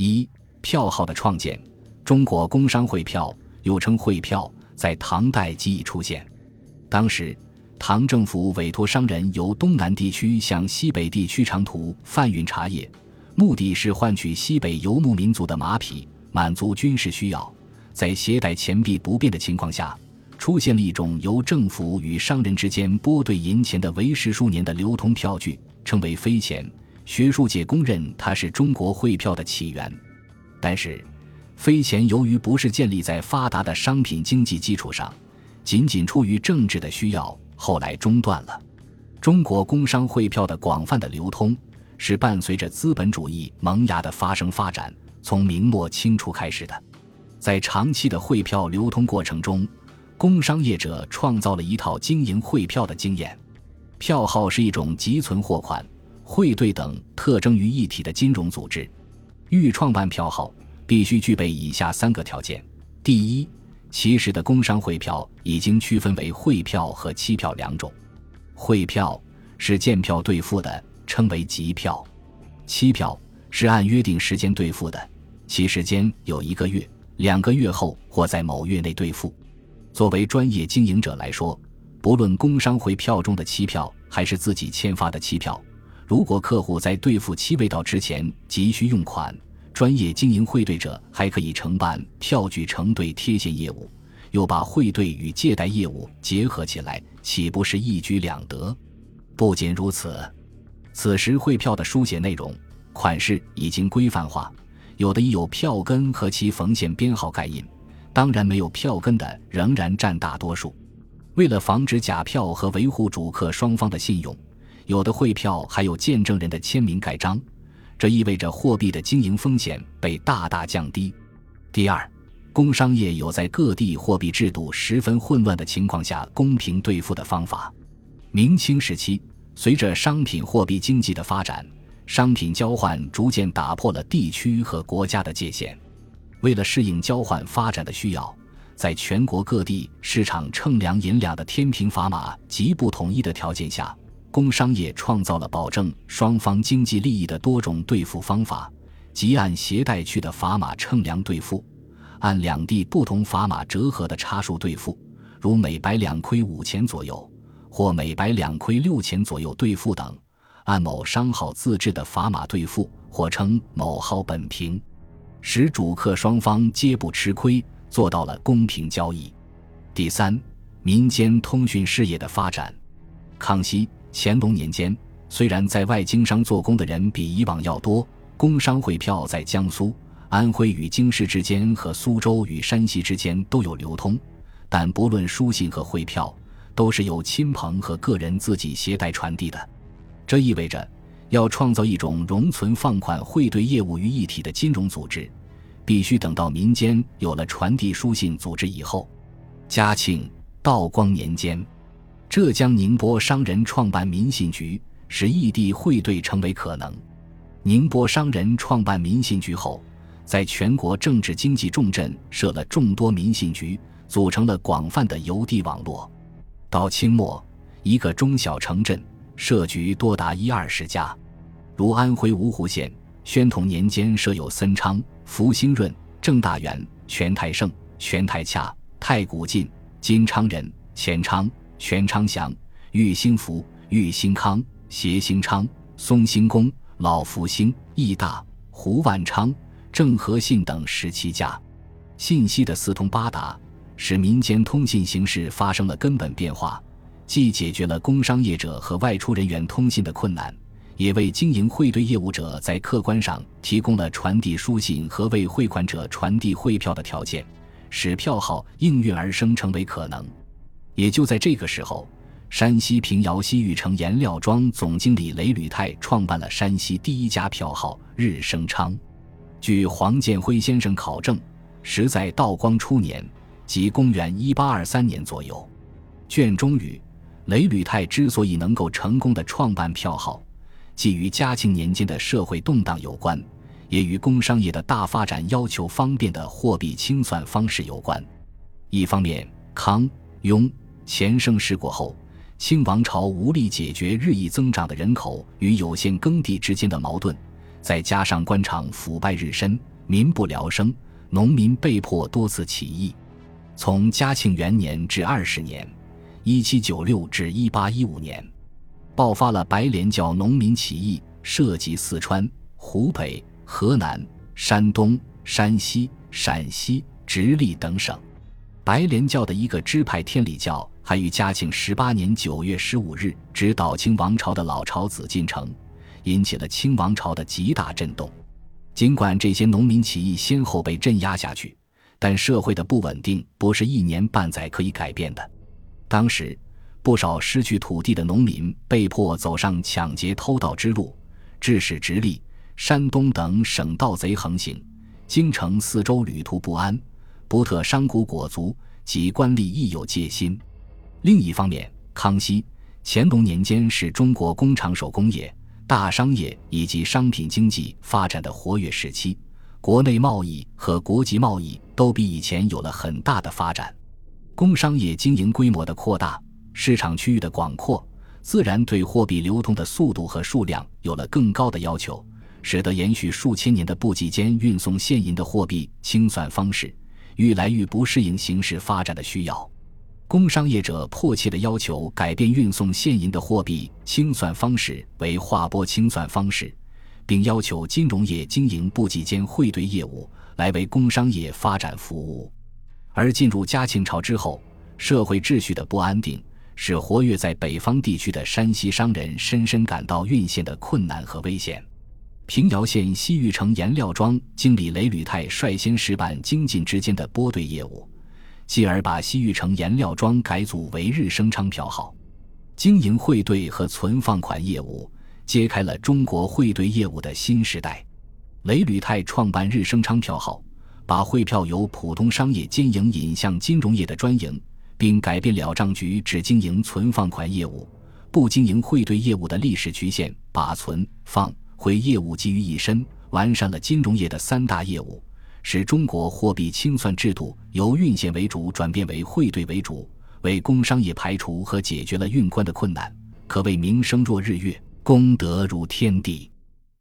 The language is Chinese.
一、票号的创建。中国工商汇票又称汇票，在唐代即已出现。当时，唐政府委托商人由东南地区向西北地区长途贩运茶叶，目的是换取西北游牧民族的马匹，满足军事需要。在携带钱币不便的情况下，出现了一种由政府与商人之间拨兑银钱的为时数年的流通票据，称为飞钱。学术界公认它是中国汇票的起源。但是，飞钱由于不是建立在发达的商品经济基础上，仅仅出于政治的需要，后来中断了。中国工商汇票的广泛的流通，是伴随着资本主义萌芽的发生发展，从明末清初开始的。在长期的汇票流通过程中，工商业者创造了一套经营汇票的经验。票号是一种集存货款、汇兑等特征于一体的金融组织，欲创办票号。必须具备以下三个条件：第一，其实的工商汇票已经区分为汇票和期票两种。汇票是见票兑付的，称为集票；期票是按约定时间兑付的，其时间有一个月、两个月后或在某月内兑付。作为专业经营者来说，不论工商汇票中的期票还是自己签发的期票，如果客户在兑付期未到之前急需用款，专业经营汇兑者还可以承办票据承兑贴现业务，又把汇兑与借贷业务结合起来，岂不是一举两得？不仅如此，此时汇票的书写内容、款式已经规范化，有的已有票根和其缝线编号盖印，当然没有票根的仍然占大多数。为了防止假票和维护主客双方的信用，有的汇票还有见证人的签名盖章。这意味着货币的经营风险被大大降低。第二，工商业有在各地货币制度十分混乱的情况下公平兑付的方法。明清时期，随着商品货币经济的发展，商品交换逐渐打破了地区和国家的界限。为了适应交换发展的需要，在全国各地市场称量银两的天平砝码极不统一的条件下。工商业创造了保证双方经济利益的多种兑付方法，即按携带去的砝码称量兑付，按两地不同砝码折合的差数兑付，如每百两亏五钱左右，或每百两亏六钱左右兑付等；按某商号自制的砝码兑付，或称某号本平，使主客双方皆不吃亏，做到了公平交易。第三，民间通讯事业的发展，康熙。乾隆年间，虽然在外经商做工的人比以往要多，工商汇票在江苏、安徽与京师之间和苏州与山西之间都有流通，但不论书信和汇票，都是由亲朋和个人自己携带传递的。这意味着，要创造一种容存放款汇兑业务于一体的金融组织，必须等到民间有了传递书信组织以后。嘉庆、道光年间。浙江宁波商人创办民信局，使异地汇兑成为可能。宁波商人创办民信局后，在全国政治经济重镇设了众多民信局，组成了广泛的邮递网络。到清末，一个中小城镇设局多达一二十家，如安徽芜湖县宣统年间设有森昌、福兴润、郑大元、全泰盛、全泰洽、太古晋、金昌仁、钱昌。全昌祥、玉兴福、玉兴康、协兴昌、松兴公、老福兴、义大、胡万昌、郑和信等十七家，信息的四通八达，使民间通信形势发生了根本变化，既解决了工商业者和外出人员通信的困难，也为经营汇兑业务者在客观上提供了传递书信和为汇款者传递汇票的条件，使票号应运而生成为可能。也就在这个时候，山西平遥西域城颜料庄总经理雷履泰创办了山西第一家票号“日升昌”。据黄建辉先生考证，实在道光初年，即公元一八二三年左右。卷中语，雷履泰之所以能够成功的创办票号，既与嘉庆年间的社会动荡有关，也与工商业的大发展要求方便的货币清算方式有关。一方面，康、雍。钱盛世过后，清王朝无力解决日益增长的人口与有限耕地之间的矛盾，再加上官场腐败日深，民不聊生，农民被迫多次起义。从嘉庆元年至二十年（一七九六至一八一五年），爆发了白莲教农民起义，涉及四川、湖北、河南、山东、山西、陕西、直隶等省。白莲教的一个支派天理教，还于嘉庆十八年九月十五日指导清王朝的老巢子进城，引起了清王朝的极大震动。尽管这些农民起义先后被镇压下去，但社会的不稳定不是一年半载可以改变的。当时，不少失去土地的农民被迫走上抢劫偷盗之路，致使直隶、山东等省盗贼横行，京城四周旅途不安。不特商贾果族及官吏亦有戒心。另一方面，康熙、乾隆年间是中国工厂手工业、大商业以及商品经济发展的活跃时期，国内贸易和国际贸易都比以前有了很大的发展。工商业经营规模的扩大，市场区域的广阔，自然对货币流通的速度和数量有了更高的要求，使得延续数千年的部际间运送现银的货币清算方式。愈来愈不适应形势发展的需要，工商业者迫切地要求改变运送现银的货币清算方式为划拨清算方式，并要求金融业经营部际间汇兑业务来为工商业发展服务。而进入嘉庆朝之后，社会秩序的不安定，使活跃在北方地区的山西商人深深感到运线的困难和危险。平遥县西域城颜料庄经理雷履泰率先试办京晋之间的拨兑业务，继而把西域城颜料庄改组为日升昌票号，经营汇兑和存放款业务，揭开了中国汇兑业务的新时代。雷履泰创办日升昌票号，把汇票由普通商业经营引向金融业的专营，并改变了账局只经营存放款业务，不经营汇兑业务的历史局限，把存放。汇业务集于一身，完善了金融业的三大业务，使中国货币清算制度由运线为主转变为汇兑为主，为工商业排除和解决了运关的困难，可谓名声若日月，功德如天地。